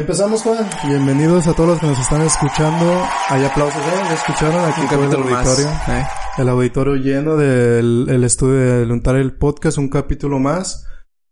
Ya empezamos, Juan. Bienvenidos a todos los que nos están escuchando. Hay aplausos, ¿eh? ¿Ya escucharon aquí todo el auditorio? ¿eh? El auditorio lleno del el estudio de Luntar el Podcast, un capítulo más.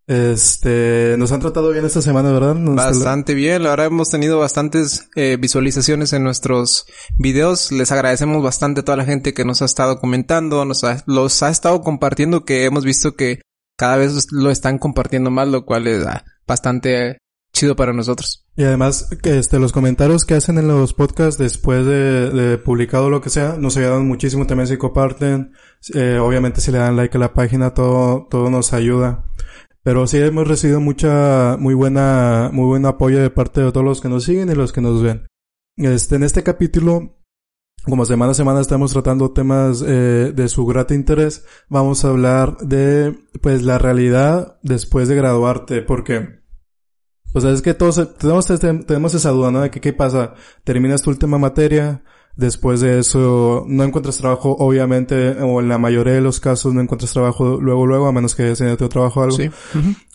Este, nos han tratado bien esta semana, ¿verdad? Nos- Bastante bien, la verdad hemos tenido bastantes eh, visualizaciones en nuestros videos. Les agradecemos bastante a toda la gente que nos ha estado comentando, nos ha- los ha estado compartiendo, que hemos visto que cada vez lo están compartiendo más, lo cual es ah, bastante chido para nosotros. Y además, este, los comentarios que hacen en los podcasts después de, de publicado lo que sea, nos ayudan muchísimo también si comparten. Eh, obviamente si le dan like a la página, todo, todo nos ayuda. Pero sí hemos recibido mucha, muy buena, muy buen apoyo de parte de todos los que nos siguen y los que nos ven. Este, en este capítulo, como semana a semana estamos tratando temas eh, de su grato interés, vamos a hablar de, pues, la realidad después de graduarte, porque, o sea, es que todos tenemos, tenemos esa duda, ¿no? De que qué pasa, terminas tu última materia, después de eso no encuentras trabajo, obviamente, o en la mayoría de los casos no encuentras trabajo luego, luego, a menos que hayas tenido otro trabajo o algo. Sí.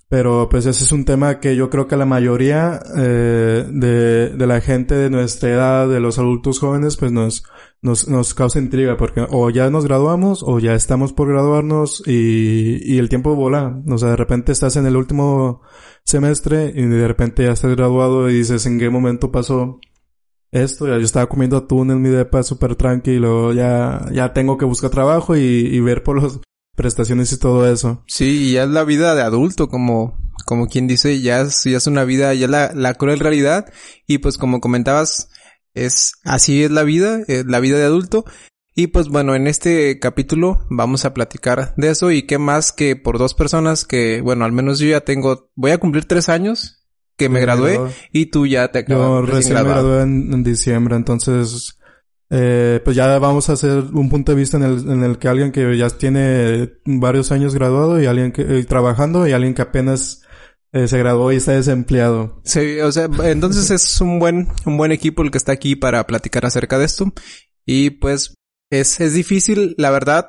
Pero pues ese es un tema que yo creo que la mayoría eh, de, de la gente de nuestra edad, de los adultos jóvenes, pues nos, nos, nos causa intriga porque o ya nos graduamos o ya estamos por graduarnos y, y el tiempo vola. O sea, de repente estás en el último semestre y de repente ya estás graduado y dices en qué momento pasó esto. Ya yo estaba comiendo atún en mi depa súper tranquilo. Ya, ya tengo que buscar trabajo y, y ver por las prestaciones y todo eso. Sí, y ya es la vida de adulto, como, como quien dice, ya es, ya es una vida, ya la, la cruel realidad. Y pues como comentabas, es, así es la vida, es la vida de adulto. Y pues bueno, en este capítulo vamos a platicar de eso y qué más que por dos personas que, bueno, al menos yo ya tengo, voy a cumplir tres años que me Me gradué y tú ya te Yo acabas recién me gradué en, en diciembre, entonces, eh, pues ya vamos a hacer un punto de vista en el, en el que alguien que ya tiene varios años graduado y alguien que, eh, trabajando y alguien que apenas eh, se graduó y está desempleado. Sí, o sea, entonces es un buen, un buen equipo el que está aquí para platicar acerca de esto. Y pues es, es difícil, la verdad.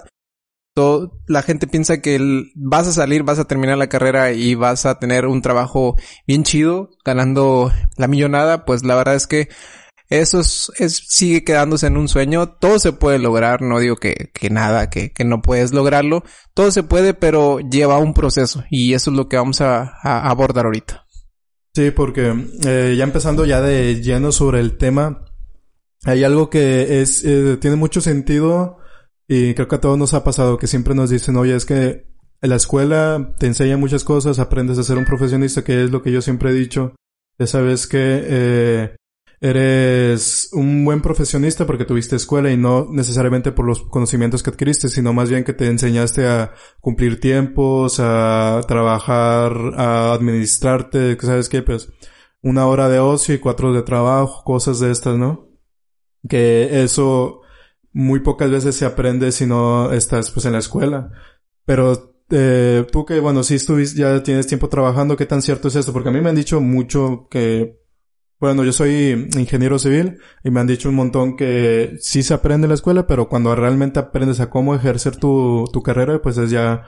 Todo, la gente piensa que vas a salir, vas a terminar la carrera y vas a tener un trabajo bien chido, ganando la millonada. Pues la verdad es que eso es, es- sigue quedándose en un sueño. Todo se puede lograr, no digo que, que nada, que, que no puedes lograrlo. Todo se puede, pero lleva un proceso y eso es lo que vamos a- abordar ahorita. Sí, porque eh, ya empezando ya de lleno sobre el tema, hay algo que es eh, tiene mucho sentido y creo que a todos nos ha pasado que siempre nos dicen, oye, es que la escuela te enseña muchas cosas, aprendes a ser un profesionista, que es lo que yo siempre he dicho. Ya sabes que eh, eres un buen profesionista porque tuviste escuela y no necesariamente por los conocimientos que adquiriste, sino más bien que te enseñaste a cumplir tiempos, a trabajar, a administrarte, sabes qué, pues una hora de ocio y cuatro de trabajo, cosas de estas, ¿no? Que eso muy pocas veces se aprende si no estás pues en la escuela. Pero eh, tú que, bueno, si estuviste, ya tienes tiempo trabajando, ¿qué tan cierto es esto? Porque a mí me han dicho mucho que, bueno, yo soy ingeniero civil y me han dicho un montón que sí se aprende en la escuela, pero cuando realmente aprendes a cómo ejercer tu, tu carrera, pues es ya,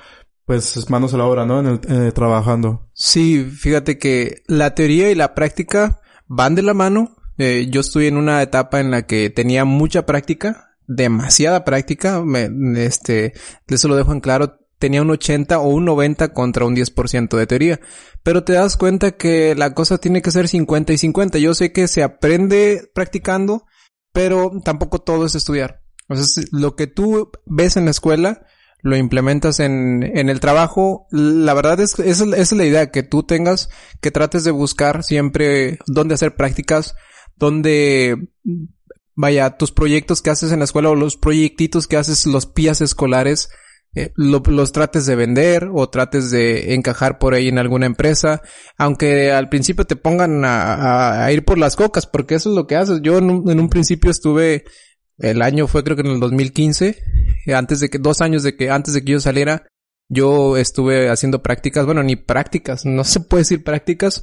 pues es manos a la obra, ¿no? En el, eh, trabajando. Sí, fíjate que la teoría y la práctica van de la mano. Eh, yo estoy en una etapa en la que tenía mucha práctica, demasiada práctica. Me, este, eso lo dejo en claro. Tenía un 80 o un 90 contra un 10% de teoría. Pero te das cuenta que la cosa tiene que ser 50 y 50. Yo sé que se aprende practicando, pero tampoco todo es estudiar. Entonces, lo que tú ves en la escuela, lo implementas en, en el trabajo. La verdad es que esa, es la idea, que tú tengas, que trates de buscar siempre dónde hacer prácticas, dónde, vaya, tus proyectos que haces en la escuela o los proyectitos que haces, los pías escolares, eh, los trates de vender o trates de encajar por ahí en alguna empresa, aunque al principio te pongan a, ir por las cocas, porque eso es lo que haces. Yo en un, en un principio estuve, el año fue creo que en el 2015, antes de que, dos años de que, antes de que yo saliera, yo estuve haciendo prácticas, bueno, ni prácticas, no se puede decir prácticas.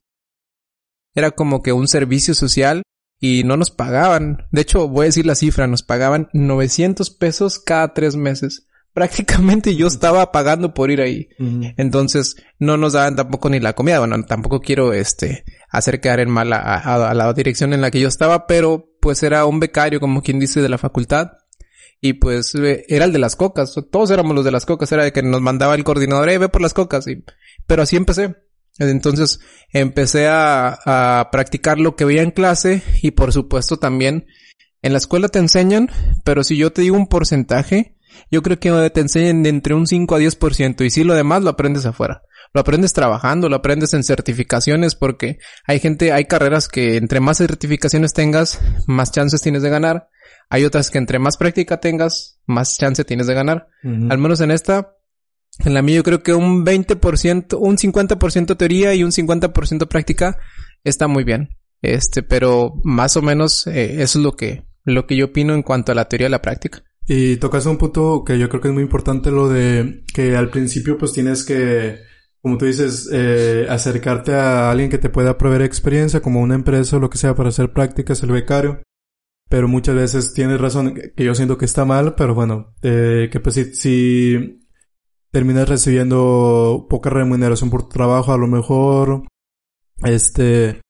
Era como que un servicio social y no nos pagaban. De hecho, voy a decir la cifra, nos pagaban 900 pesos cada tres meses. Prácticamente yo estaba pagando por ir ahí. Entonces, no nos daban tampoco ni la comida. Bueno, tampoco quiero, este, hacer quedar en mal a, a la dirección en la que yo estaba, pero pues era un becario, como quien dice, de la facultad y pues eh, era el de las cocas. Todos éramos los de las cocas. Era de que nos mandaba el coordinador, eh, ve por las cocas. Y, pero así empecé. Entonces empecé a, a practicar lo que veía en clase y por supuesto también en la escuela te enseñan, pero si yo te digo un porcentaje, yo creo que te enseñan de entre un 5 a 10% y si lo demás lo aprendes afuera. Lo aprendes trabajando, lo aprendes en certificaciones porque hay gente, hay carreras que entre más certificaciones tengas, más chances tienes de ganar hay otras que entre más práctica tengas, más chance tienes de ganar. Al menos en esta, en la mía yo creo que un 20%, un 50% teoría y un 50% práctica está muy bien. Este, pero más o menos eh, eso es lo que, lo que yo opino en cuanto a la teoría y la práctica. Y tocas un punto que yo creo que es muy importante lo de que al principio pues tienes que, como tú dices, eh, acercarte a alguien que te pueda proveer experiencia, como una empresa o lo que sea para hacer prácticas, el becario. Pero muchas veces tienes razón, que yo siento que está mal, pero bueno, eh, que pues si, si terminas recibiendo poca remuneración por tu trabajo, a lo mejor, este,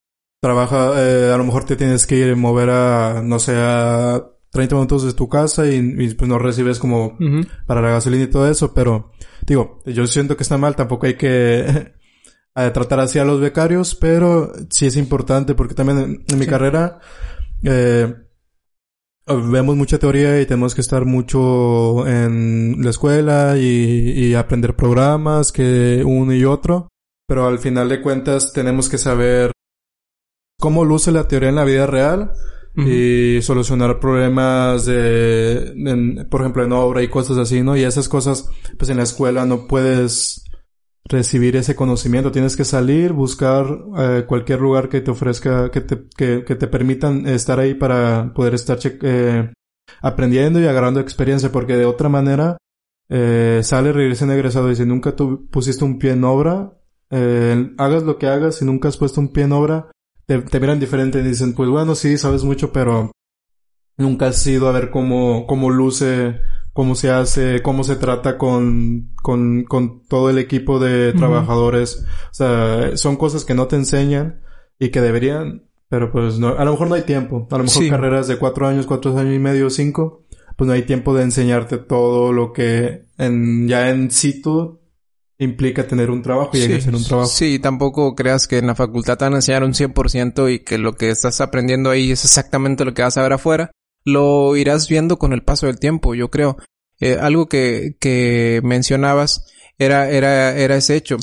trabaja, eh, a lo mejor te tienes que ir mover a, no sé, a 30 minutos de tu casa y, pues no recibes como para la gasolina y todo eso, pero digo, yo siento que está mal, tampoco hay que tratar así a los becarios, pero sí es importante porque también en, mi carrera, eh, vemos mucha teoría y tenemos que estar mucho en la escuela y, aprender programas que uno y otro. Pero al final de cuentas tenemos que saber cómo luce la teoría en la vida real y solucionar problemas de, por ejemplo, en obra y cosas así, ¿no? Y esas cosas, pues en la escuela no puedes recibir ese conocimiento. Tienes que salir, buscar eh, cualquier lugar que te ofrezca, que te, que, te permitan estar ahí para poder estar eh, aprendiendo y agarrando experiencia, porque de otra manera eh, sale recién egresado y si nunca tú pusiste un pie en obra, eh, hagas lo que hagas, si nunca has puesto un pie en obra, te, te miran diferente y dicen, pues bueno, sí, sabes mucho, pero nunca has ido a ver cómo, cómo luce cómo se hace, cómo se trata con, con, con todo el equipo de trabajadores. O sea, son cosas que no te enseñan y que deberían, pero pues no, a lo mejor no hay tiempo. A lo mejor carreras de cuatro años, cuatro años y medio, cinco, pues no hay tiempo de enseñarte todo lo que en, ya en situ implica tener un trabajo y sí, un trabajo. Sí, tampoco creas que en la facultad te van a enseñar un 100% y que lo que estás aprendiendo ahí es exactamente lo que vas a ver afuera lo irás viendo con el paso del tiempo, yo creo. Eh, algo que, que mencionabas era, era, era ese hecho.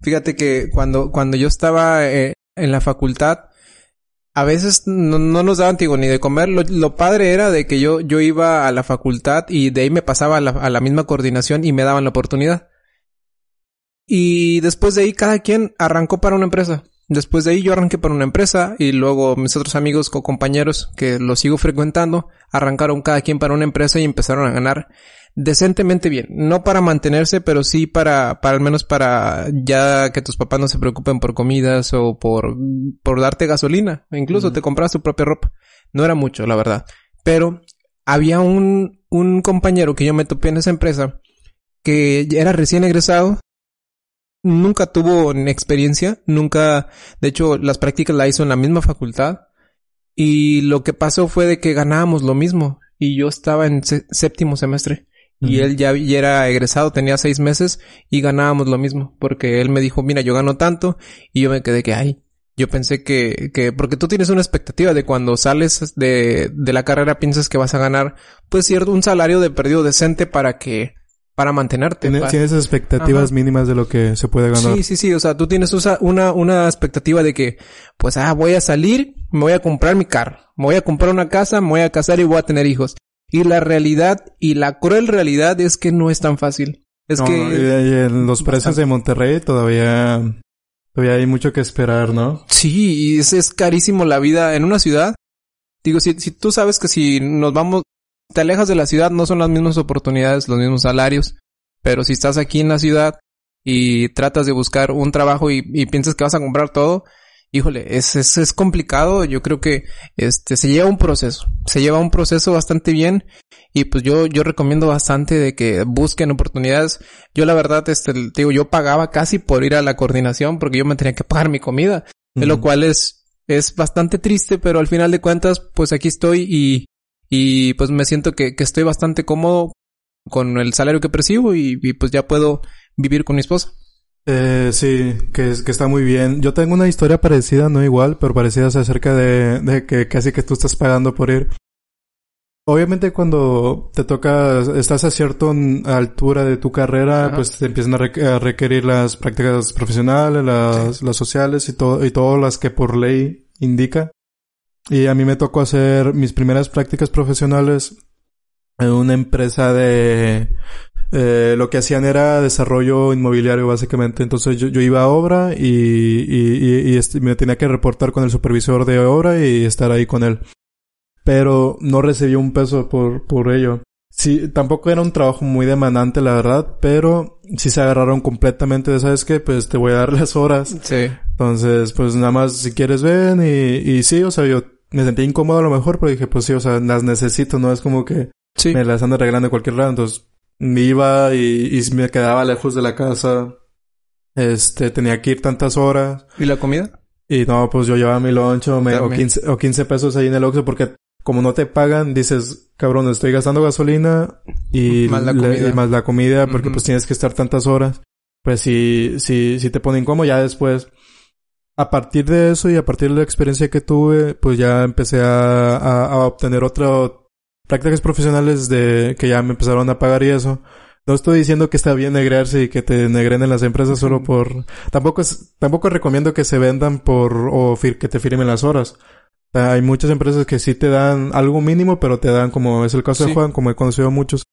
Fíjate que cuando, cuando yo estaba eh, en la facultad, a veces no, no nos daban digo, ni de comer. Lo, lo, padre era de que yo, yo iba a la facultad y de ahí me pasaba a la, a la misma coordinación y me daban la oportunidad. Y después de ahí cada quien arrancó para una empresa. Después de ahí yo arranqué para una empresa y luego mis otros amigos o compañeros que los sigo frecuentando arrancaron cada quien para una empresa y empezaron a ganar decentemente bien. No para mantenerse, pero sí para, para al menos para ya que tus papás no se preocupen por comidas o por, por darte gasolina. incluso te compras tu propia ropa. No era mucho, la verdad. Pero había un, un compañero que yo me topé en esa empresa que era recién egresado nunca tuvo experiencia, nunca, de hecho, las prácticas la hizo en la misma facultad. Y lo que pasó fue de que ganábamos lo mismo. Y yo estaba en séptimo semestre. Y él ya, ya, era egresado, tenía seis meses y ganábamos lo mismo. Porque él me dijo, mira, yo gano tanto. Y yo me quedé que, ay, yo pensé que, que, porque tú tienes una expectativa de cuando sales de, de la carrera piensas que vas a ganar, pues cierto, un salario de perdido decente para que, para mantenerte. Tienes, para- tienes expectativas Ajá. mínimas de lo que se puede ganar. Sí, sí, sí. O sea, tú tienes una, una expectativa de que, pues, ah, voy a salir, me voy a comprar mi carro, me voy a comprar una casa, me voy a casar y voy a tener hijos. Y la realidad, y la cruel realidad es que no es tan fácil. Es No, que... y en los precios de Monterrey todavía, todavía hay mucho que esperar, ¿no? Sí, y es, es carísimo la vida en una ciudad. Digo, si, si tú sabes que si nos vamos, te alejas de la ciudad, no son las mismas oportunidades, los mismos salarios. Pero si estás aquí en la ciudad y tratas de buscar un trabajo y, y piensas que vas a comprar todo, híjole, es, es, es complicado. Yo creo que este se lleva un proceso. Se lleva un proceso bastante bien. Y pues yo, yo recomiendo bastante de que busquen oportunidades. Yo la verdad, este, te digo, yo pagaba casi por ir a la coordinación porque yo me tenía que pagar mi comida. De lo cual es, es bastante triste, pero al final de cuentas, pues aquí estoy y, y pues me siento que, que estoy bastante cómodo con el salario que percibo y, y pues ya puedo vivir con mi esposa. Eh, sí, que, que está muy bien. Yo tengo una historia parecida, no igual, pero parecida acerca de, de que casi que tú estás pagando por ir. Obviamente cuando te toca, estás a cierta altura de tu carrera, Ajá. pues te empiezan a requerir las prácticas profesionales, las, las sociales y todo, y todas las que por ley indica. Y a mí me tocó hacer mis primeras prácticas profesionales en una empresa de, eh, lo que hacían era desarrollo inmobiliario básicamente. Entonces yo, iba a obra y, y este- me tenía que reportar con el supervisor de obra y estar ahí con él. Pero no recibí un peso por, por ello. Sí, tampoco era un trabajo muy demandante, la verdad, pero sí se agarraron completamente de, ¿sabes qué? Pues te voy a dar las horas. Sí. Entonces, pues nada más si quieres ven y, y sí, o sea, yo me sentí incómodo a lo mejor, pero dije, pues sí, o sea, las necesito, no es como que Sí. me las ando arreglando de cualquier lado. Entonces, me iba y, y me quedaba lejos de la casa. Este, tenía que ir tantas horas. ¿Y la comida? Y no, pues yo llevaba mi lunch o, me- o, También. 15, o 15 pesos ahí en el Oxxo porque como no te pagan, dices, cabrón, estoy gastando gasolina y Más la comida. y más la comida porque Ujú. pues tienes que estar tantas horas. Pues sí, sí, sí te pone incómodo. Ya después, a partir de eso y a partir de la experiencia que tuve, pues ya empecé a, a, a obtener otras prácticas profesionales de que ya me empezaron a pagar y eso. No estoy diciendo que está bien negrearse y que te negren en las empresas solo por... Tampoco es, tampoco recomiendo que se vendan por, o fir- que te firmen las horas. Hay muchas empresas que sí te dan algo mínimo, pero te dan como es el caso Sí. de Juan, como he conocido muchos.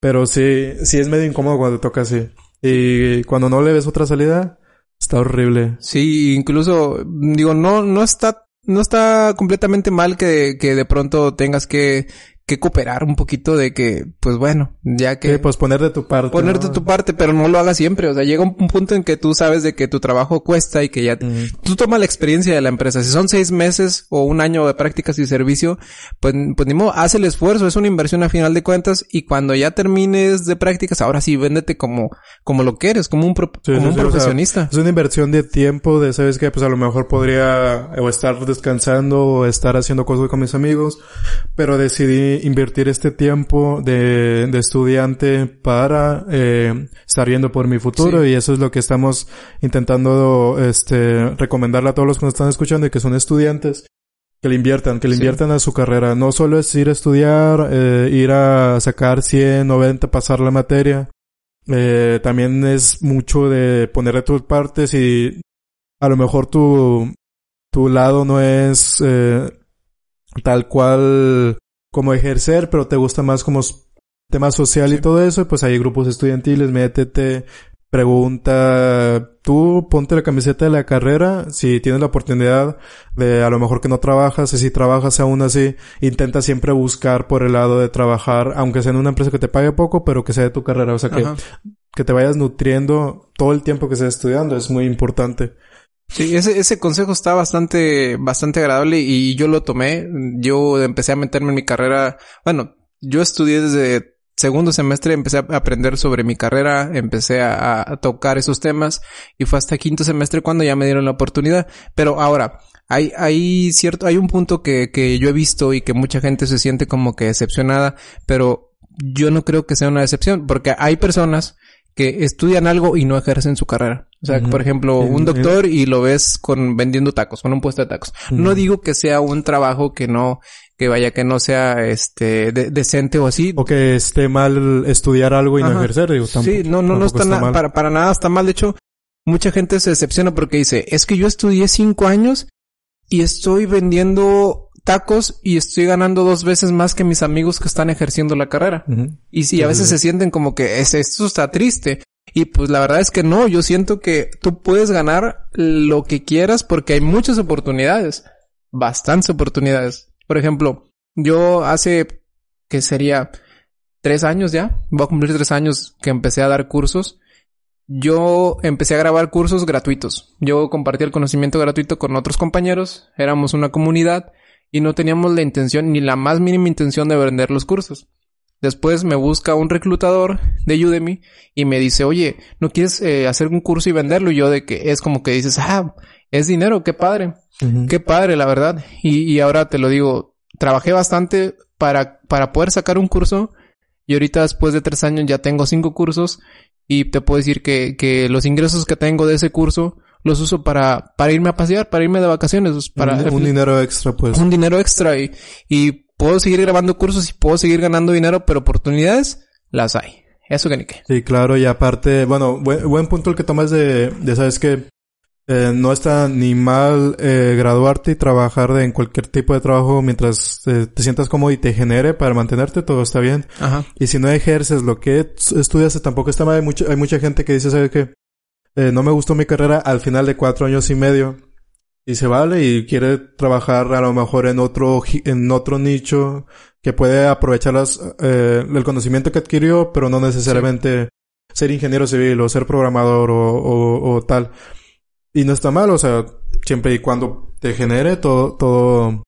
Pero sí, sí es medio incómodo cuando te toca así. Y cuando no le ves otra salida, está horrible. Sí, incluso, digo, no, no está, no está completamente mal que, que de pronto tengas que, que cooperar un poquito de que, pues bueno, ya que... Que pues poner de tu parte. ponerte ¿no? tu parte, pero no lo hagas siempre. O sea, llega un un punto en que tú sabes de que tu trabajo cuesta y que ya... Mm. Tú tomas la experiencia de la empresa. Si son seis meses o un año de prácticas y servicio, pues, pues ni modo, haz el esfuerzo. Es una inversión a final de cuentas. Y cuando ya termines de prácticas, ahora sí, véndete como, como lo que eres, como un, pro- Sí, como sí, un sí, o sea, profesionista. Es una inversión de tiempo, de, ¿sabes qué? Pues a lo mejor podría o estar descansando o estar haciendo cosas con mis amigos, pero decidí invertir este tiempo de, de estudiante para eh, estar viendo por mi futuro Sí. y eso es lo que estamos intentando este recomendarle a todos los que nos están escuchando y que son estudiantes que le inviertan, que le Sí. inviertan a su carrera. No solo es ir a estudiar, eh, ir a sacar 100, 90, pasar la materia. Eh, también es mucho de poner de tus partes y a lo mejor tu, tu lado no es eh, tal cual como ejercer, pero te gusta más como tema social y todo eso, pues hay grupos estudiantiles, métete, pregunta, tú ponte la camiseta de la carrera, si tienes la oportunidad de a lo mejor que no trabajas, y si trabajas aún así, intenta siempre buscar por el lado de trabajar, aunque sea en una empresa que te pague poco, pero que sea de tu carrera, o sea que, Ajá. que te vayas nutriendo todo el tiempo que estés estudiando, es muy importante. Sí, ese, ese consejo está bastante, bastante agradable y yo lo tomé. Yo empecé a meterme en mi carrera. Bueno, yo estudié desde segundo semestre, empecé a aprender sobre mi carrera, empecé a, tocar esos temas y fue hasta quinto semestre cuando ya me dieron la oportunidad. Pero ahora, hay, hay cierto, hay un punto que, que yo he visto y que mucha gente se siente como que decepcionada, pero yo no creo que sea una decepción porque hay personas que estudian algo y no ejercen su carrera. O sea, por ejemplo, un doctor y lo ves con vendiendo tacos, con un puesto de tacos. No digo que sea un trabajo que no, que vaya, que no sea este de- decente o así. O que esté mal estudiar algo y no ejercer, digo, tampoco- sí, no, no, no está, na- mal. para, para nada está mal. De hecho, mucha gente se decepciona porque dice, es que yo estudié cinco años y estoy vendiendo tacos y estoy ganando dos veces más que mis amigos que están ejerciendo la carrera. Y sí, a veces se sienten como que es, esto está triste. Y pues la verdad es que no, yo siento que tú puedes ganar lo que quieras porque hay muchas oportunidades. Bastantes oportunidades. Por ejemplo, yo hace, que sería tres años ya, voy a cumplir tres años que empecé a dar cursos. Yo empecé a grabar cursos gratuitos. Yo compartí el conocimiento gratuito con otros compañeros. Éramos una comunidad y no teníamos la intención ni la más mínima intención de vender los cursos. Después me busca un reclutador de Udemy y me dice, oye, ¿no quieres eh, hacer un curso y venderlo? Y yo de que es como que dices, ah, es dinero, qué padre. Qué padre, la verdad. Y, y ahora te lo digo, trabajé bastante para, para poder sacar un curso y ahorita después de tres años ya tengo cinco cursos y te puedo decir que, que los ingresos que tengo de ese curso los uso para, para irme a pasear, para irme de vacaciones, para un, un dinero extra, pues. un dinero extra y, y puedo seguir grabando cursos y puedo seguir ganando dinero, pero oportunidades las hay. Eso que ni qué. Sí, claro, y aparte, bueno, buen, buen punto el que tomas de, de sabes que eh, no está ni mal eh, graduarte y trabajar de- en cualquier tipo de trabajo mientras eh, te sientas cómodo y te genere para mantenerte, todo está bien. Ajá. Y si no ejerces lo que estudias, tampoco está mal. Hay mucha, hay mucha gente que dice, ¿sabes qué? Eh, no me gustó mi carrera al final de cuatro años y medio. Y se vale y quiere trabajar a lo mejor en otro, en otro nicho que puede aprovechar las, eh, el conocimiento que adquirió, pero no necesariamente ser ingeniero civil o ser programador o, o, o tal. Y no está mal, o sea, siempre y cuando te genere todo, todo,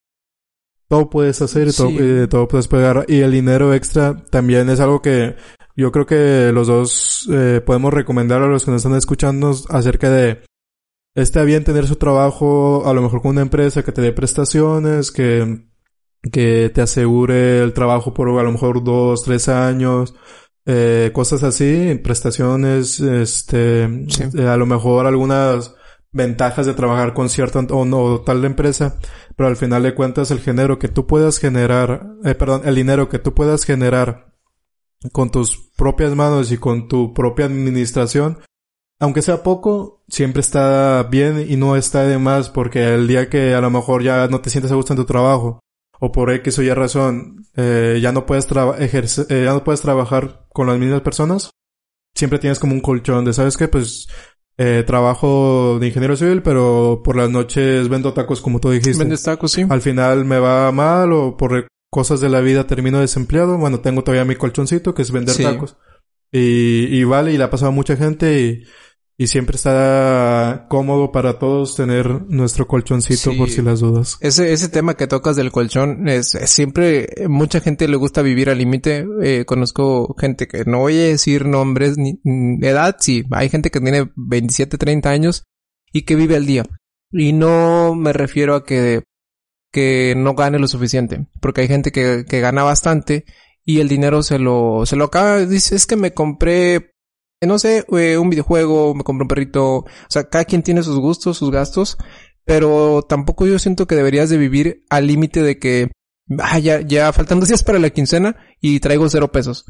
todo puedes hacer y todo, Sí. eh, todo puedes pegar. Y el dinero extra también es algo que yo creo que los dos eh, podemos recomendar a los que nos están escuchando acerca de está bien tener su trabajo, a lo mejor con una empresa que te dé prestaciones, que, que te asegure el trabajo por a lo mejor dos, tres años, eh, cosas así, prestaciones, este, Sí. eh, a lo mejor algunas ventajas de trabajar con cierta o no tal empresa, pero al final de cuentas el género que tú puedas generar, eh, perdón, el dinero que tú puedas generar con tus propias manos y con tu propia administración, aunque sea poco, siempre está bien y no está de más porque el día que a lo mejor ya no te sientes a gusto en tu trabajo o por X o Y razón eh, ya no puedes ejercer, eh, ya no puedes trabajar con las mismas personas, siempre tienes como un colchón de, ¿sabes qué? Pues eh, trabajo de ingeniero civil, pero por las noches vendo tacos como tú dijiste. Vendes tacos, sí. Al final me va mal o por cosas de la vida termino desempleado. Bueno, tengo todavía mi colchoncito que es vender Sí. tacos. Y, y vale, y le ha pasado a mucha gente y, y siempre está cómodo para todos tener nuestro colchoncito Sí. por si las dudas. Ese, ese tema que tocas del colchón es, es siempre, mucha gente le gusta vivir al límite. Eh, conozco gente que no voy a decir nombres ni edad, sí. Hay gente que tiene 27, 30 años y que vive al día. Y no me refiero a que, que no gane lo suficiente. Porque hay gente que, que gana bastante y el dinero se lo, se lo acaba. Dice, es que me compré, no sé, eh, un videojuego, me compré un perrito. O sea, cada quien tiene sus gustos, sus gastos. Pero tampoco yo siento que deberías de vivir al límite de que, ah, ya, ya faltan dos días para la quincena y traigo cero pesos.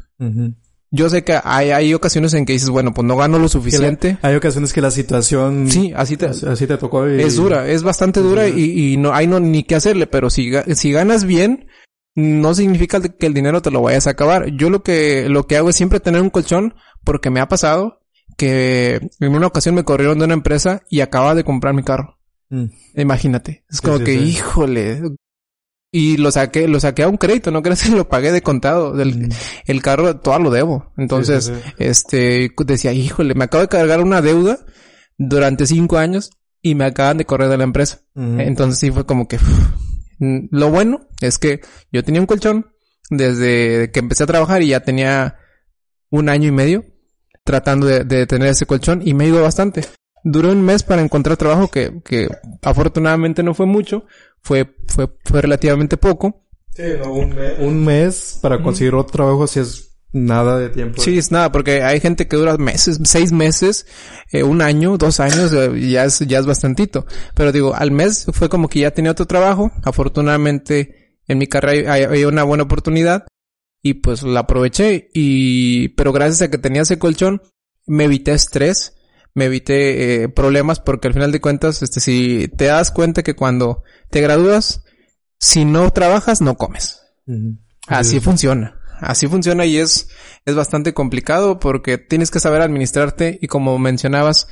Yo sé que hay, hay ocasiones en que dices, bueno, pues no gano lo suficiente. Hay ocasiones que la situación Sí, así te, así, te tocó y- es dura, es bastante dura y, y no hay no ni qué hacerle, pero si, si ganas bien, no significa que el dinero te lo vayas a acabar. Yo lo que, lo que hago es siempre tener un colchón porque me ha pasado que en una ocasión me corrieron de una empresa y acababa de comprar mi carro. Mm. Imagínate. Es Sí, como sí, que, sí. híjole. Y lo saqué, lo saqué a un crédito, no crees que lo pagué de contado. Del, Mm. El carro, todo lo debo. Entonces, Sí, sí, sí. este, decía, híjole, me acabo de cargar una deuda durante cinco años y me acaban de correr de la empresa. Ujú. Entonces sí fue como que, mm, lo bueno es que yo tenía un colchón desde que empecé a trabajar y ya tenía un año y medio tratando de, de tener ese colchón y me ha ido bastante. Duró un mes para encontrar trabajo que, que afortunadamente no fue mucho, fue, fue, fue relativamente poco. Sí, no, un, mes, un mes para conseguir otro trabajo si es nada de tiempo. Sí, es nada, porque hay gente que dura meses, seis meses, eh, un año, dos años, eh, ya es, ya es bastantito. Pero digo, al mes fue como que ya tenía otro trabajo. Afortunadamente, en mi carrera hay, hay una buena oportunidad y pues la aproveché y, pero gracias a que tenía ese colchón, me evité estrés, me evité eh, problemas porque al final de cuentas, este, si te das cuenta que cuando te gradúas, si no trabajas, no comes. Así funciona. Así funciona y es, es bastante complicado porque tienes que saber administrarte y como mencionabas,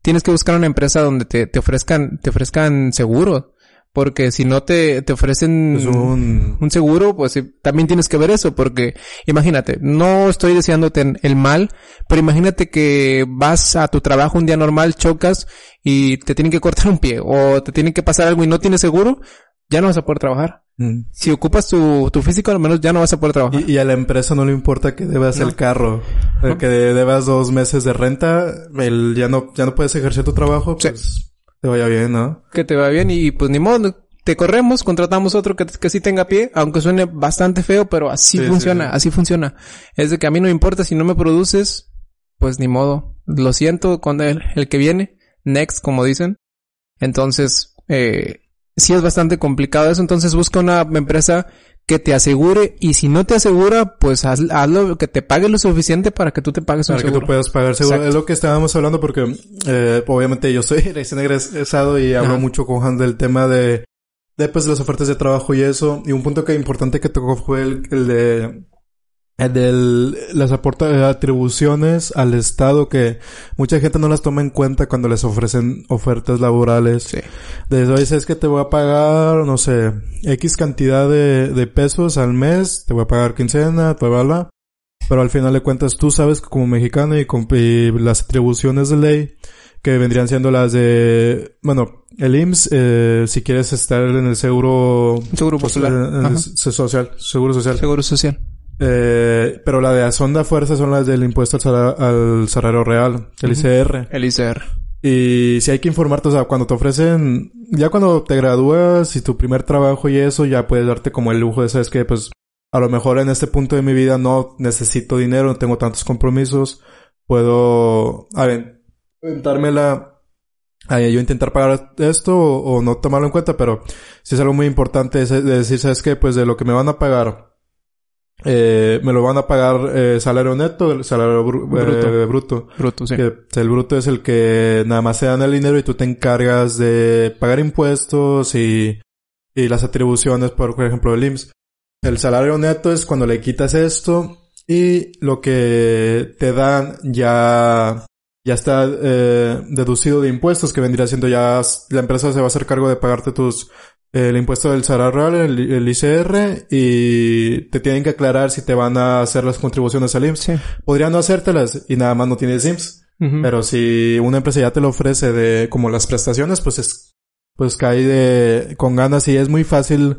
tienes que buscar una empresa donde te, te ofrezcan, te ofrezcan seguro. Porque si no te, te ofrecen un... un seguro, pues sí, también tienes que ver eso, porque imagínate, no estoy deseándote el mal, pero imagínate que vas a tu trabajo un día normal, chocas y te tienen que cortar un pie o te tienen que pasar algo y no tienes seguro, ya no vas a poder trabajar. Mm. Si ocupas tu, tu físico, al menos ya no vas a poder trabajar. Y, y a la empresa no le importa que debas No. el carro, eh, No. que de- debas dos meses de renta, el, ya no, ya no puedes ejercer tu trabajo, Sí. Te vaya bien, ¿no? que te va bien y pues ni modo, te corremos, contratamos otro que, que sí tenga pie, aunque suene bastante feo, pero así Sí, sí, funciona, sí. así funciona. Es de que a mí no me importa si no me produces, pues ni modo. Lo siento con el, el que viene, next, como dicen. Entonces, eh, sí es bastante complicado eso, entonces busca una empresa que te asegure y si no te asegura, pues haz, hazlo que te pague lo suficiente para que tú te pagues un Para que tú puedas pagar seguro. Exacto. Es lo que estábamos hablando porque, eh, obviamente yo soy recién egresado y hablo Ajá. mucho con Han del tema de, de pues las ofertas de trabajo y eso. Y un punto que importante que tocó fue el, el de, el de las aporta, atribuciones al Estado que mucha gente no las toma en cuenta cuando les ofrecen ofertas laborales. Sí. De oye, es que te voy a pagar, no sé, X cantidad de, de pesos al mes, te voy a pagar quincena, bla, bla, bla. Pero al final de cuentas tú sabes que como mexicano y, con, y las atribuciones de ley que vendrían siendo las de, bueno, el IMSS, eh, si quieres estar en el seguro, Seguro pues, popular. eh, en el social, seguro social. Seguro social. Eh, pero la de Azonda Fuerza son las del impuesto al, al salario real, el Ujú. ICR. El ICR. Y si hay que informarte, o sea, cuando te ofrecen, ya cuando te gradúas y tu primer trabajo y eso, ya puedes darte como el lujo de, sabes que, pues, a lo mejor en este punto de mi vida no necesito dinero, no tengo tantos compromisos, puedo, a ver, aventármela, a yo intentar pagar esto o, o no tomarlo en cuenta, pero si es algo muy importante es de decir, sabes que, pues de lo que me van a pagar, eh, me lo van a pagar eh, salario neto, el salario bru- Bruto. eh, bruto. Bruto, sí. Que el bruto es el que nada más se dan el dinero y tú te encargas de pagar impuestos y, y las atribuciones, por ejemplo, el IMSS. El salario neto es cuando le quitas esto y lo que te dan ya, ya está eh, deducido de impuestos, que vendría siendo ya la empresa se va a hacer cargo de pagarte tus eh, el impuesto del salario real, el, el ICR, y te tienen que aclarar si te van a hacer las contribuciones al IMSS. Sí. Podrían no hacértelas y nada más no tienes IMSS. Pero si una empresa ya te lo ofrece de como las prestaciones, pues es pues cae de con ganas y es muy fácil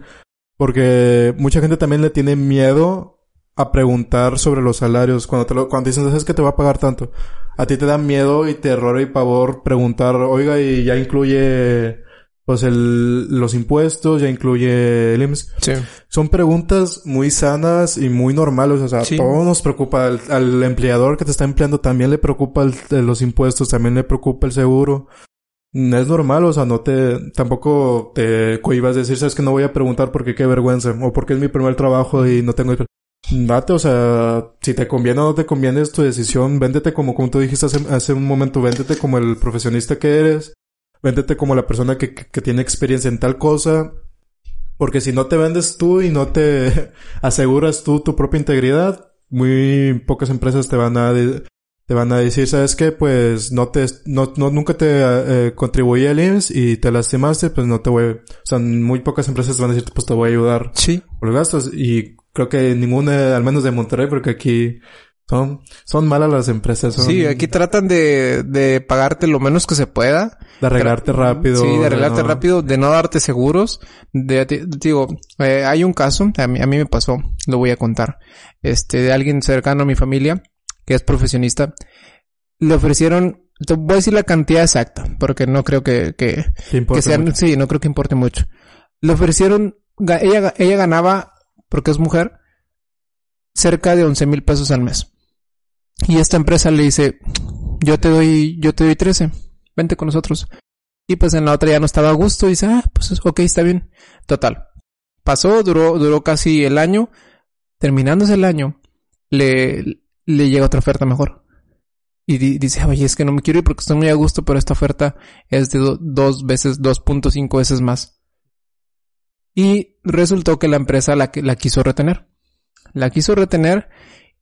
porque mucha gente también le tiene miedo a preguntar sobre los salarios cuando te lo, cuando dicen sabes que te va a pagar tanto. A ti te da miedo y terror y pavor preguntar, "Oiga, y ya incluye pues el los impuestos, ya incluye el IMSS." Sí. Son preguntas muy sanas y muy normales. O sea, Sí. todo nos preocupa. Al, al empleador que te está empleando también le preocupa el- los impuestos, también le preocupa el seguro. Es normal, o sea, no te, tampoco te cohibas de decir, sabes que no voy a preguntar porque qué vergüenza, o porque es mi primer trabajo y no tengo... Date, o sea, si te conviene o no te conviene es tu decisión, véndete como, como tú dijiste hace, hace un momento, véndete como el profesionista que eres, véndete como la persona que, que, que tiene experiencia en tal cosa, porque si no te vendes tú y no te aseguras tú tu propia integridad, muy pocas empresas te van a te van a decir, ¿sabes qué? Pues no te no, no nunca te eh, contribuí al IMSS y te lastimaste, pues no te voy, o sea, muy pocas empresas van a decir, pues te voy a ayudar Sí. por los gastos y creo que ninguna, al menos de Monterrey, porque aquí son son malas las empresas, son Sí, aquí tratan de, de pagarte lo menos que se pueda. de arreglarte rápido. Sí, de arreglarte no- rápido, de no darte seguros. De, te- digo, eh, hay un caso, a mí, a mí me pasó, lo voy a contar. Este, de alguien cercano a mi familia, que es profesionista. Le ofrecieron, te voy a decir la cantidad exacta, porque no creo que, que, que sean, mucho. sí, no creo que importe mucho. Le ofrecieron, ella, ella ganaba, porque es mujer, cerca de 11 mil pesos al mes. Y esta empresa le dice, yo te doy, yo te doy 13, vente con nosotros. Y pues en la otra ya no estaba a gusto y dice, ah, pues ok, está bien. Total. Pasó, duró, duró casi el año. Terminándose el año, le, le llega otra oferta mejor. Y di- dice, oye, es que no me quiero ir porque estoy muy a gusto, pero esta oferta es de do- dos veces, 2.5 veces más. Y resultó que la empresa la, la quiso retener. La quiso retener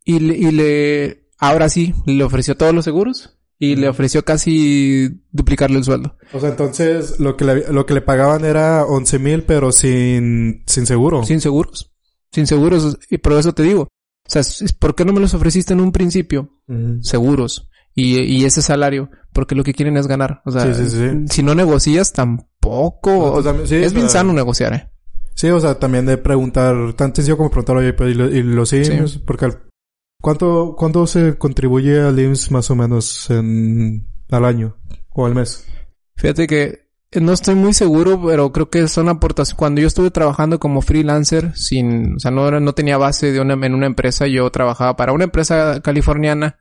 y le, y le, ahora sí, le ofreció todos los seguros y le ofreció casi duplicarle el sueldo. O sea, entonces lo que le, lo que le pagaban era 11 mil, pero sin, sin seguro. Sin seguros. Sin seguros. Y por eso te digo. O sea, ¿por qué no me los ofreciste en un principio? Seguros. Y, y ese salario. Porque lo que quieren es ganar. O sea, Sí, sí, sí. si no negocias, tampoco. Pues, sí, es bien sano negociar, eh. Sí, o sea, también de preguntar, tan sencillo como preguntar, oye, pues, y, lo- y los IMSS, porque al- ¿cuánto, ¿cuánto se contribuye al IMSS más o menos en, al año o al mes? Fíjate que eh, no estoy muy seguro, pero creo que son aportaciones. Cuando yo estuve trabajando como freelancer, sin, o sea, no, no tenía base de una, en una empresa, yo trabajaba para una empresa californiana,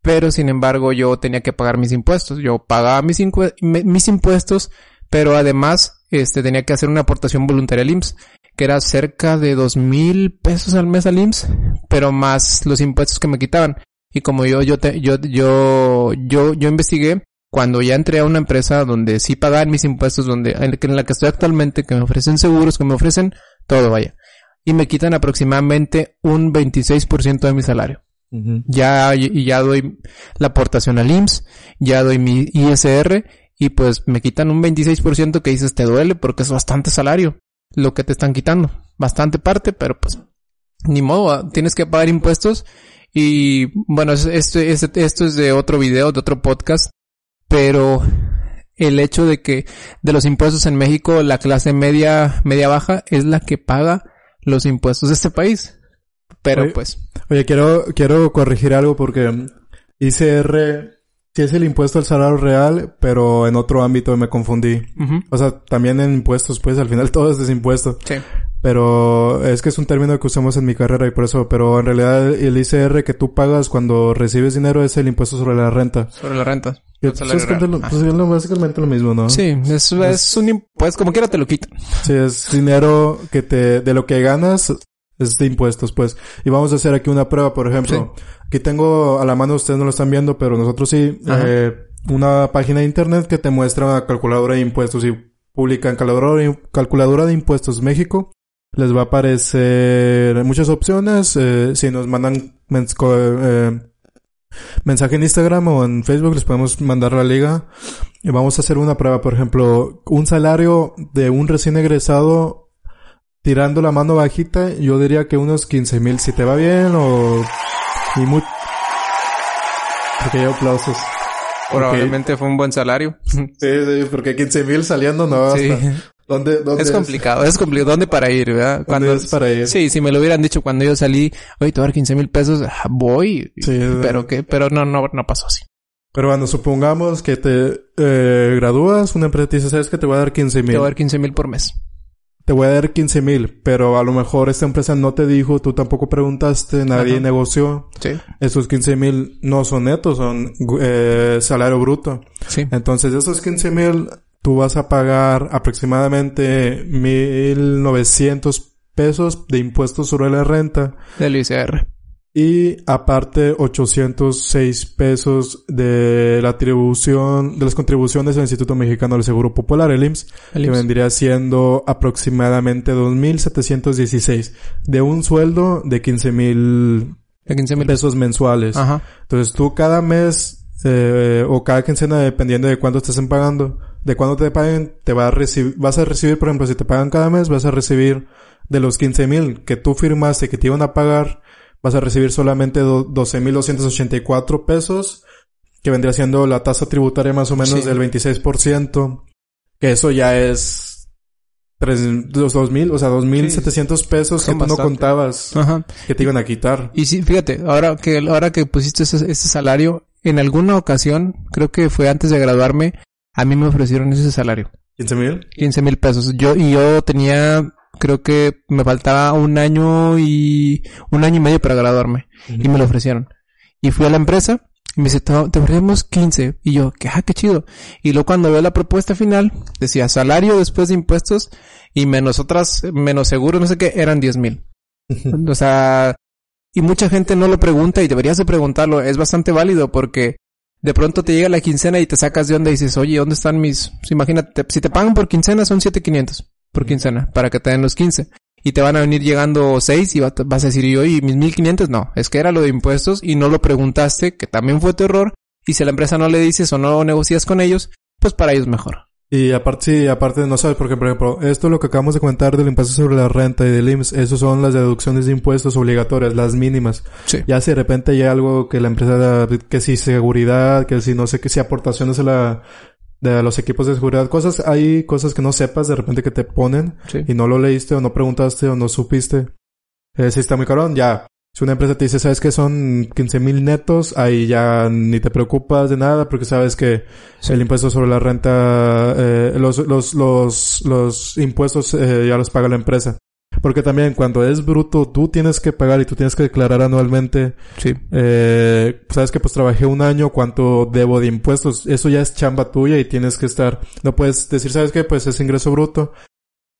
pero sin embargo yo tenía que pagar mis impuestos. Yo pagaba mis, mis impuestos, pero además, este, tenía que hacer una aportación voluntaria al IMSS, que era cerca de dos mil pesos al mes al IMSS, pero más los impuestos que me quitaban. Y como yo, yo, te- yo, yo, yo, yo investigué, cuando ya entré a una empresa donde sí pagan mis impuestos, donde en la que estoy actualmente, que me ofrecen seguros, que me ofrecen todo, vaya. Y me quitan aproximadamente un 26% de mi salario. Ya, y ya doy la aportación al IMSS, ya doy mi ISR y pues me quitan un 26% que dices te duele porque es bastante salario lo que te están quitando. Bastante parte, pero pues ni modo, ah, tienes que pagar impuestos y bueno, es- esto, es- esto es de otro video, de otro podcast, pero el hecho de que de los impuestos en México la clase media, media baja es la que paga los impuestos de este país. Pero Oye, pues, Oye, quiero, quiero corregir algo porque ICR sí es el impuesto al salario real, pero en otro ámbito me confundí. O sea, también en impuestos, pues al final todo es desimpuesto. sí, Pero es que es un término que usamos en mi carrera y por eso, pero en realidad el ICR que tú pagas cuando recibes dinero es el impuesto sobre la renta. sobre la renta. Que, el pues, salario es que real. lo- pues, es básicamente lo mismo, ¿no? Sí, es, es un impuesto, como quiera te lo quitan. Sí, es dinero que te, de lo que ganas es de impuestos, pues. Y vamos a hacer aquí una prueba, por ejemplo. Aquí tengo a la mano, ustedes no lo están viendo, pero nosotros sí, eh, una página de internet que te muestra una calculadora de impuestos y publican calculadora, de impuestos México. Les va a aparecer muchas opciones. eh, si nos mandan mens- eh, mensaje en Instagram o en Facebook, les podemos mandar la liga. Y vamos a hacer una prueba, por ejemplo, un salario de un recién egresado tirando la mano bajita, yo diría que unos 15 mil, si te va bien o... Y muy... Porque hay aplausos. Probablemente fue un buen salario. Sí, sí, porque 15 mil saliendo no Sí. basta. ¿Dónde, dónde Es complicado, es complicado. ¿Dónde para ir, verdad? ¿Dónde es para ir? Sí, si me lo hubieran dicho cuando yo salí, oye, te voy a dar 15 mil pesos, ah, voy. Sí, pero que, pero no, no, no pasó así. Pero bueno, supongamos que te eh, gradúas, una empresa te dice, ¿sabes que Te voy a dar 15 Te mil. voy a dar 15 mil por mes. Te voy a dar 15 mil, pero a lo mejor esta empresa no te dijo, tú tampoco preguntaste, nadie Ajá. negoció. Sí. Esos 15 mil no son netos, son eh, salario bruto. Sí. Entonces, esos 15 mil, tú vas a pagar aproximadamente 1.900 pesos de impuestos sobre la renta Del ICR. Y aparte 806 pesos de la atribución, de las contribuciones del Instituto Mexicano del Seguro Popular, el IMSS, El que vendría siendo aproximadamente 2.716 de un sueldo de 15 De 15 mil pesos mensuales. Ajá. Entonces tú cada mes eh, o cada quincena, dependiendo de cuánto estés pagando, de cuándo te paguen, te va a recibir, vas a recibir, por ejemplo, si te pagan cada mes, vas a recibir de los 15 mil que tú firmaste que te iban a pagar, vas a recibir solamente do- 12.284 pesos, que vendría siendo la tasa tributaria más o menos Sí. del 26%, que eso ya es tres, los 2.000, o sea, 2.700 pesos que tú no contabas Ajá. que te iban a quitar. Y sí, fíjate, ahora que, ahora que pusiste ese, ese salario, en alguna ocasión, creo que fue antes de graduarme, a mí me ofrecieron ese salario. ¿15 mil? 15 mil pesos. Yo, y yo tenía creo que me faltaba un año y un año y medio para graduarme y me lo ofrecieron. Y fui a la empresa y me dice, te ofrecemos 15. Y yo, que ah, qué chido. Y luego cuando veo la propuesta final, decía salario después de impuestos y menos otras, menos seguro, no sé qué, eran 10 mil. o sea, y mucha gente no lo pregunta y deberías de preguntarlo. Es bastante válido porque de pronto te llega la quincena y te sacas de onda y dices, oye, ¿dónde están mis...? Imagínate, si te pagan por quincena son 7500 por quincena para que te den los 15. Y te van a venir llegando 6 y va- vas a decir, y oye, mis 1500 no. Es que era lo de impuestos y no lo preguntaste, que también fue tu error. Y si a la empresa no le dices o no negocias con ellos, pues para ellos mejor. Y aparte, sí, aparte no sabes, porque por ejemplo, esto lo que acabamos de comentar del impuesto sobre la renta y del IMSS, eso son las deducciones de impuestos obligatorias, las mínimas. Sí. Ya si de repente hay algo que la empresa da, que si seguridad, que si no sé, que si aportaciones a la, de los equipos de seguridad, cosas, hay cosas que no sepas de repente que te ponen Sí. y no lo leíste o no preguntaste o no supiste. Eh, si está muy cabrón, ya. Si una empresa te dice, sabes que son 15 mil netos, ahí ya ni te preocupas de nada porque sabes que el impuesto sobre la renta, eh, los, los, los, los impuestos eh, ya los paga la empresa. Porque también cuando es bruto, tú tienes que pagar y tú tienes que declarar anualmente, Sí. eh, sabes que pues trabajé un año, cuánto debo de impuestos. Eso ya es chamba tuya y tienes que estar, no puedes decir, sabes que pues es ingreso bruto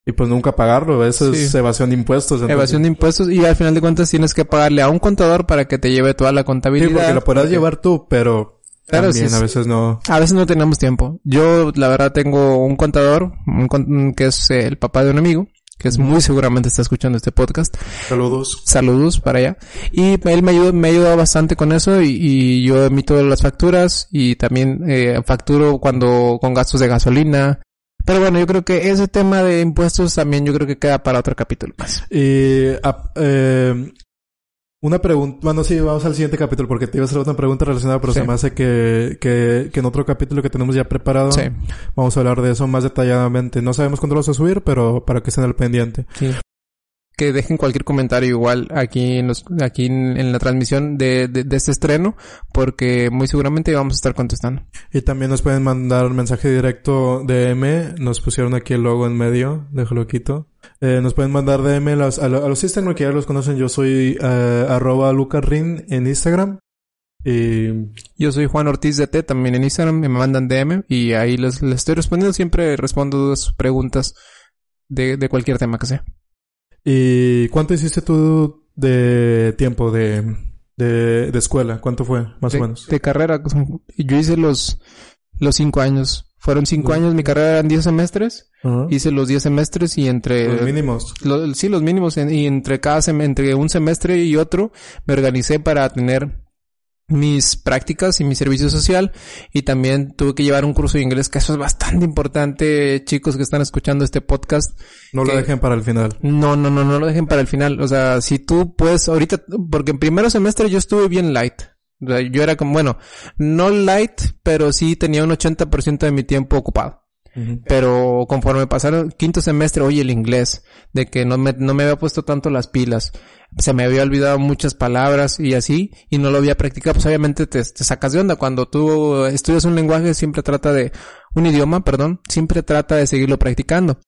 y pues nunca pagarlo. Eso es Sí. evasión de impuestos. entonces- Evasión de impuestos y al final de cuentas tienes que pagarle a un contador para que te lleve toda la Sí, contabilidad. porque lo podrás porque llevar tú, pero Claro, también sí, a sí. veces no. A veces no tenemos tiempo. Yo, la verdad, tengo un contador, un con- que es eh, el papá de un amigo, que es muy seguramente está escuchando este podcast. Saludos. Saludos para allá. Y él me ayudó, me ayudado bastante con eso y, y yo emito las facturas y también eh, facturo cuando con gastos de gasolina. Pero bueno, yo creo que ese tema de impuestos también yo creo que queda para otro capítulo más. Ap- eh, una pregunta, bueno, sí, vamos al siguiente capítulo porque te iba a hacer otra pregunta relacionada, pero Sí. se me hace que, que, que en otro capítulo que tenemos ya preparado Sí. vamos a hablar de eso más detalladamente. No sabemos cuándo lo vamos a subir, pero para que estén al pendiente. Sí. Que dejen cualquier comentario igual aquí en los, aquí en, en la transmisión de, de, de este estreno, porque muy seguramente vamos a estar contestando. Y también nos pueden mandar mensaje directo DM. Nos pusieron aquí el logo en medio. Déjalo quito. Eh, nos pueden mandar DM a los, a, lo- a los Instagram que ya los conocen. Yo soy eh, arroba lucarrin en Instagram. Y Yo soy Juan Ortiz de T, también en Instagram, me mandan DM y ahí les, les estoy respondiendo. Siempre respondo dudas, preguntas de, de cualquier tema que sea. ¿Y cuánto hiciste tú de tiempo de, de, de escuela? ¿Cuánto fue, más de, o menos? de carrera. Yo hice los, los cinco años. Fueron cinco años, mi carrera eran diez semestres. Hice los diez semestres y entre... Los mínimos. Lo- sí, los mínimos. en- Y entre cada sem- entre un semestre y otro, me organicé para tener mis prácticas y mi servicio social. Y también tuve que llevar un curso de inglés, que eso es bastante importante, chicos que están escuchando este podcast. No lo dejen para el final. No, no, no, no lo dejen para el final. O sea, si tú puedes, ahorita, porque en primero semestre yo estuve bien light. O sea, yo era como, bueno, no light, pero sí tenía un 80% de mi tiempo ocupado. Pero conforme pasaron quinto semestre, oye, el inglés, de que no me, no me había puesto tanto las pilas, se me había olvidado muchas palabras y así, y no lo había practicado, pues obviamente te, te sacas de onda. Cuando tú estudias un lenguaje, siempre trata de, un idioma, perdón, siempre trata de seguirlo practicando.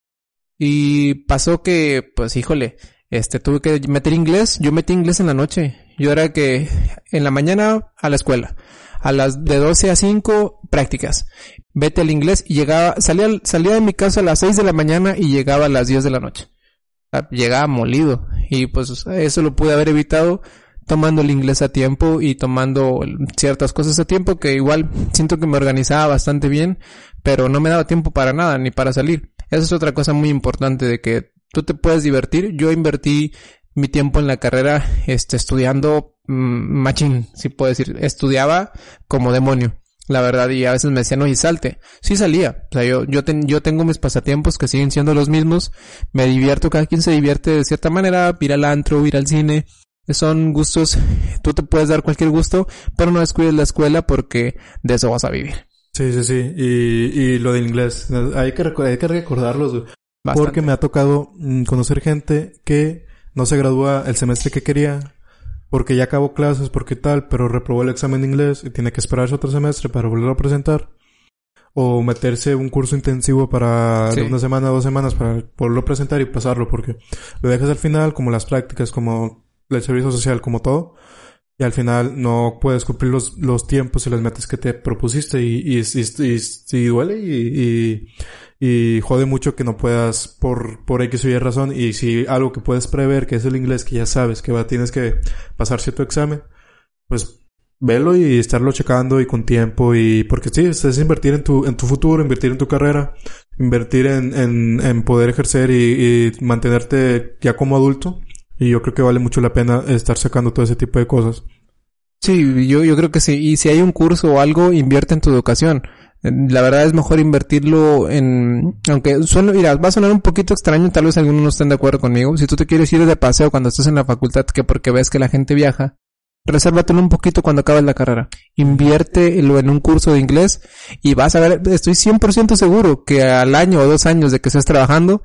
Y pasó que, pues híjole, este, tuve que meter inglés, yo metí inglés en la noche. Yo era que en la mañana a la escuela, a las de 12 a 5 prácticas. Vete al inglés y llegaba, salía, salía de mi casa a las 6 de la mañana y llegaba a las 10 de la noche. Sea, Llegaba molido. Y pues eso lo pude haber evitado tomando el inglés a tiempo y tomando ciertas cosas a tiempo que igual siento que me organizaba bastante bien, pero no me daba tiempo para nada ni para salir. Esa es otra cosa muy importante de que tú te puedes divertir. Yo invertí mi tiempo en la carrera este estudiando machín, si puedo decir, estudiaba como demonio. La verdad, y a veces me decían, oye, salte. Sí salía. O sea, yo, yo, ten- yo tengo mis pasatiempos que siguen siendo los mismos. Me divierto, cada quien se divierte de cierta manera. Ir al antro, ir al cine. Son gustos, tú te puedes dar cualquier gusto, pero no descuides la escuela porque de eso vas a vivir. Sí, sí, sí. Y, y lo del inglés. Hay que, hay que recordarlos. Bastante. Porque me ha tocado mm, conocer gente que no se gradúa el semestre que quería. Porque ya acabó clases, porque tal, pero reprobó el examen de inglés y tiene que esperarse otro semestre para volverlo a presentar. o meterse un curso intensivo para Sí. una semana, dos semanas para poderlo presentar y pasarlo, porque lo dejas al final, como las prácticas, como el servicio social, como todo, y al final no puedes cumplir los, los tiempos y las metas que te propusiste y, y, y, y- y duele y, y, jode mucho que no puedas por, por X o Y razón y si algo que puedes prever, que es el inglés, que ya sabes que va, tienes que pasar cierto examen, pues velo y estarlo checando y con tiempo y porque sí, es, invertir en tu, en tu futuro, invertir en tu carrera, invertir en, en, en poder ejercer y, y mantenerte ya como adulto. Y yo creo que vale mucho la pena estar sacando todo ese tipo de cosas. Sí, yo, yo creo que sí. Y si hay un curso o algo, invierte en tu educación. La verdad es mejor invertirlo en, aunque suena, mira, va a sonar un poquito extraño, tal vez algunos no estén de acuerdo conmigo. Si tú te quieres ir de paseo cuando estés en la facultad, que porque ves que la gente viaja, resérvatelo un poquito cuando acabes la carrera. Inviértelo en un curso de inglés y vas a ver, estoy 100% seguro que al año o dos años de que estés trabajando,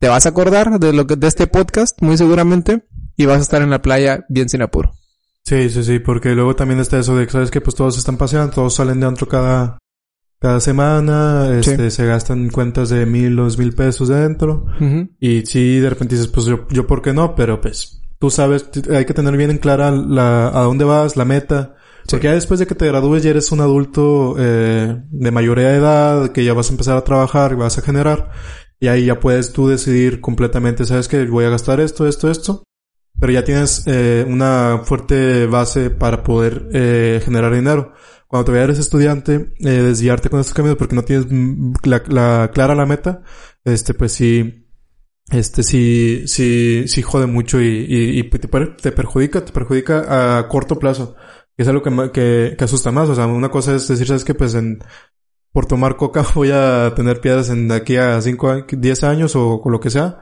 te vas a acordar de lo que, de este podcast, muy seguramente, y vas a estar en la playa bien sin apuro. Sí, sí, sí, porque luego también está eso de que sabes que pues todos están paseando, todos salen de antro cada, cada semana, este, se gastan cuentas de mil, dos mil pesos dentro. Y sí, de repente dices, pues yo, yo por qué no, pero pues tú sabes, hay que tener bien en clara la, a dónde vas, la meta. Porque ya después de que te gradúes ya eres un adulto eh, de mayoría de edad, que ya vas a empezar a trabajar y vas a generar. Y ahí ya puedes tú decidir completamente, sabes que voy a gastar esto, esto, esto. Pero ya tienes eh, una fuerte base para poder eh, generar dinero. Cuando todavía eres estudiante, eh, desviarte con estos caminos porque no tienes mm, la, la clara la meta, este pues sí, este sí, sí, sí jode mucho y, y, y te, per- te perjudica, te perjudica a corto plazo. Que es algo que, que, asusta más. O sea, una cosa es decir, sabes que pues en, por tomar coca voy a tener piedras en de aquí a 5, 10 años o, con lo que sea.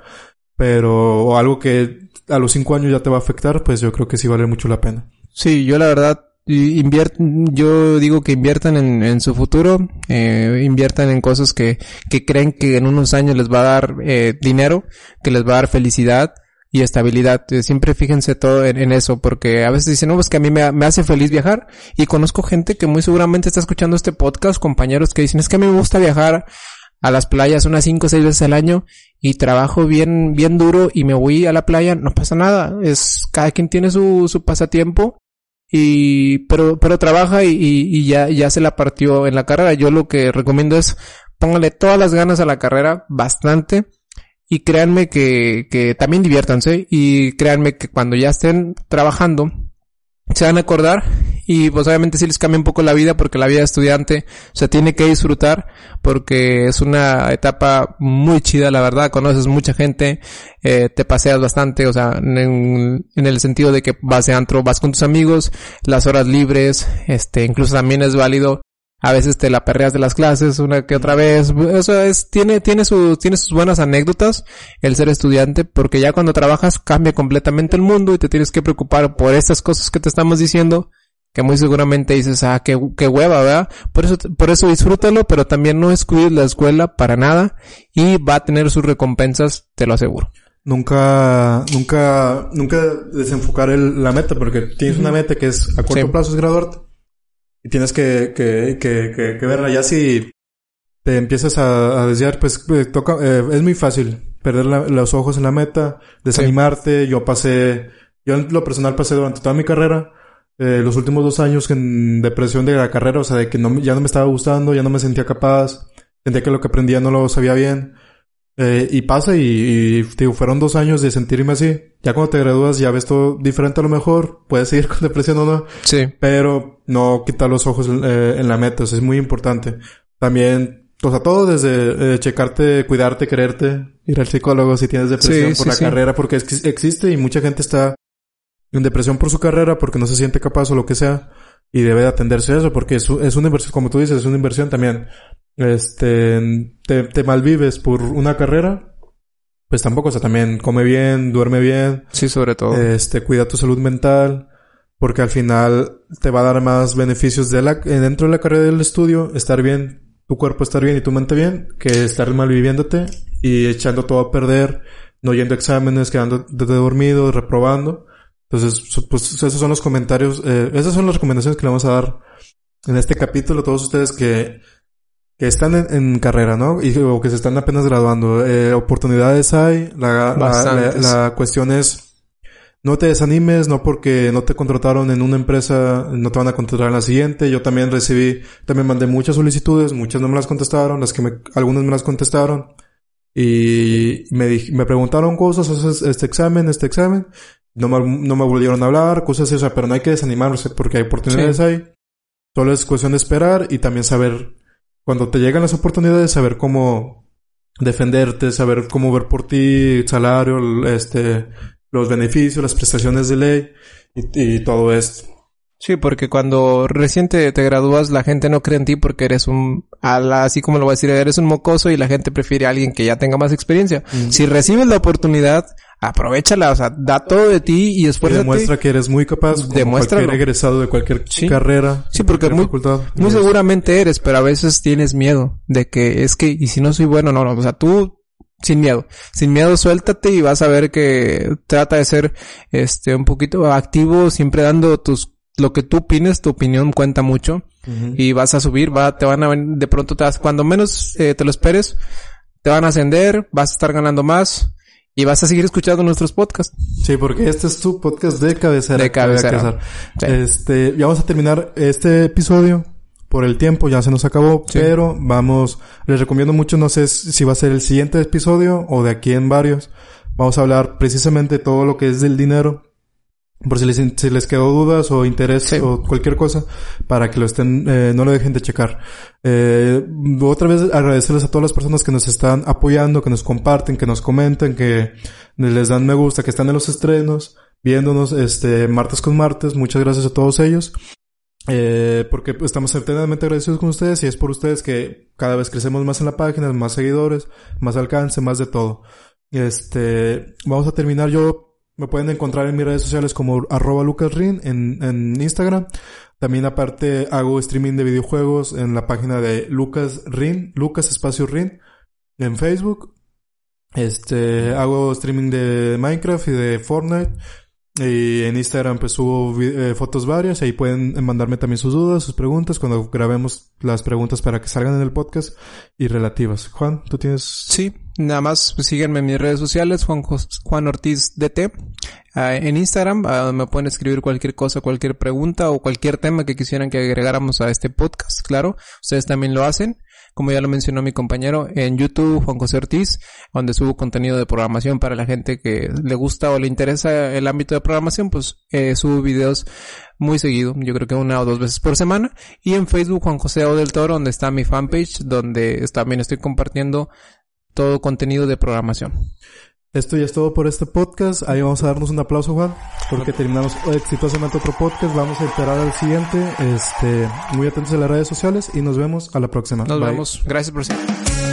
Pero o algo que a los 5 años ya te va a afectar, pues yo creo que sí vale mucho la pena. Sí, yo la verdad y- inviert, yo digo que inviertan en, en su futuro, eh, inviertan en cosas que, que creen que en unos años les va a dar eh, dinero, que les va a dar felicidad y estabilidad. Eh, Siempre fíjense todo en, en eso, porque a veces dicen, no, pues que a mí me, me hace feliz viajar. Y conozco gente que muy seguramente está escuchando este podcast, compañeros que dicen, es que a mí me gusta viajar a las playas unas cinco o seis veces al año y trabajo bien, bien duro y me voy a la playa, no pasa nada. Es, cada quien tiene su, su pasatiempo y, pero, pero trabaja y, y, y ya, ya se la partió en la carrera. Yo lo que recomiendo es póngale todas las ganas a la carrera, bastante. Y créanme que, que también diviértanse y créanme que cuando ya estén trabajando, se van a acordar y pues obviamente sí les cambia un poco la vida porque la vida de estudiante se tiene que disfrutar porque es una etapa muy chida la verdad, conoces mucha gente, eh, te paseas bastante, o sea, en, en el sentido de que vas de antro, vas con tus amigos, las horas libres, este, incluso también es válido a veces te la perreas de las clases una que otra vez. Eso es, tiene, tiene sus, tiene sus buenas anécdotas el ser estudiante, porque ya cuando trabajas cambia completamente el mundo y te tienes que preocupar por estas cosas que te estamos diciendo, que muy seguramente dices, ah, qué, qué hueva, ¿verdad? Por eso, por eso disfrútalo, pero también no descuides la escuela para nada y va a tener sus recompensas, te lo aseguro. Nunca, nunca, nunca desenfocar el- la meta, porque tienes una meta que es a corto Sí. plazo es graduarte. Y tienes que, que, que, que, que verla. Ya si te empiezas a, a desviar, pues eh, toca, eh, es muy fácil perder la- los ojos en la meta, desanimarte. Yo pasé, yo en lo personal pasé durante toda mi carrera, eh, los últimos dos años en depresión de la carrera, o sea, de que no, ya no me estaba gustando, ya no me sentía capaz, sentía que lo que aprendía no lo sabía bien. Eh, y pasa y, y, digo, fueron dos años de sentirme así. Ya cuando te gradúas ya ves todo diferente a lo mejor. Puedes seguir con depresión o no. Sí. Pero no quitar los ojos eh, en la meta. Eso es muy importante. También, o sea, todo desde eh, checarte, cuidarte, quererte. Ir al psicólogo si tienes depresión Sí, por sí, la sí. carrera. Porque es- existe y mucha gente está en depresión por su carrera porque no se siente capaz o lo que sea. Y debe de atenderse a eso porque es, es una inversión, como tú dices, es una inversión también. Este, te, te malvives por una carrera, pues tampoco, o sea, también come bien, duerme bien, Sí, sobre todo. este, cuida tu salud mental, porque al final te va a dar más beneficios de la, eh, dentro de la carrera del estudio, estar bien, tu cuerpo estar bien y tu mente bien, que estar malviviéndote y echando todo a perder, no yendo a exámenes, quedándote dormido, reprobando. Entonces, pues esos son los comentarios, eh, esas son las recomendaciones que le vamos a dar en este capítulo a todos ustedes que que están en, en carrera, ¿no? Y, o que se están apenas graduando. Eh, oportunidades hay. La, la, la, cuestión es, no te desanimes, no porque no te contrataron en una empresa, no te van a contratar en la siguiente. Yo también recibí, también mandé muchas solicitudes, muchas no me las contestaron, las que me, algunas me las contestaron. Y me, dij- me preguntaron cosas, haces este examen, este examen. No me, no me volvieron a hablar, cosas así, o sea, pero no hay que desanimarse porque hay oportunidades Sí. ahí. Solo es cuestión de esperar y también saber, cuando te llegan las oportunidades, saber cómo defenderte, saber cómo ver por ti, el salario, este, los beneficios, las prestaciones de ley y, y todo esto. Sí, porque cuando recién te, te gradúas, la gente no cree en ti porque eres un, así como lo voy a decir, eres un mocoso y la gente prefiere a alguien que ya tenga más experiencia. Si recibes la oportunidad, aprovechala, o sea, da todo de ti y Y esfuérzate. demuestra que eres muy capaz, como Demuéstralo. cualquier egresado de cualquier Sí. carrera, Sí, porque cualquier muy- facultad. Muy seguramente eres, pero a veces tienes miedo de que es que, y si no soy bueno, no, no, o sea, tú sin miedo, sin miedo suéltate y vas a ver que trata de ser, este, un poquito activo, siempre dando tus, lo que tú opines, tu opinión cuenta mucho y vas a subir, va, te van a, ven- de pronto te vas, cuando menos eh, te lo esperes, te van a ascender, vas a estar ganando más y vas a seguir escuchando nuestros podcasts. Sí, porque este es tu podcast de cabecera. De cabecera. Sí. Este, ya vamos a terminar este episodio. Por el tiempo ya se nos acabó, Sí. pero vamos, les recomiendo mucho, no sé si va a ser el siguiente episodio o de aquí en varios. Vamos a hablar precisamente de todo lo que es del dinero. Por si les, si les quedó dudas o interés Sí. o cualquier cosa, para que lo estén, eh, no lo dejen de checar. Eh, otra vez agradecerles a todas las personas que nos están apoyando, que nos comparten, que nos comentan, que les dan me gusta, que están en los estrenos, viéndonos este martes con martes. Muchas gracias a todos ellos. Eh, porque estamos eternamente agradecidos con ustedes y es por ustedes que cada vez crecemos más en la página, más seguidores, más alcance, más de todo. Este, vamos a terminar yo me pueden encontrar en mis redes sociales como arroba lucasrin en, en Instagram. También aparte hago streaming de videojuegos en la página de Lucas Rin, Lucas Espacio Rin, en Facebook. Este, hago streaming de Minecraft y de Fortnite. Y en Instagram pues subo eh, fotos varias. Ahí pueden mandarme también sus dudas, sus preguntas cuando grabemos las preguntas para que salgan en el podcast y relativas. Juan, ¿tú tienes? Sí, nada más pues, en mis redes sociales, Juan, Juan Ortiz DT, ah, en Instagram, ah, me pueden escribir cualquier cosa, cualquier pregunta o cualquier tema que quisieran que agregáramos a este podcast, claro, ustedes también lo hacen, como ya lo mencionó mi compañero, en YouTube, Juan José Ortiz, donde subo contenido de programación para la gente que le gusta o le interesa el ámbito de programación, pues eh, subo videos muy seguido, yo creo que una o dos veces por semana, y en Facebook Juan José O Toro, donde está mi fanpage, donde también estoy compartiendo todo contenido de programación. Esto ya es todo por este podcast. Ahí vamos a darnos un aplauso, Juan, porque terminamos exitosamente otro podcast. Vamos a esperar al siguiente. Este, muy atentos a las redes sociales y nos vemos a la próxima. Nos Bye. vemos. Gracias por.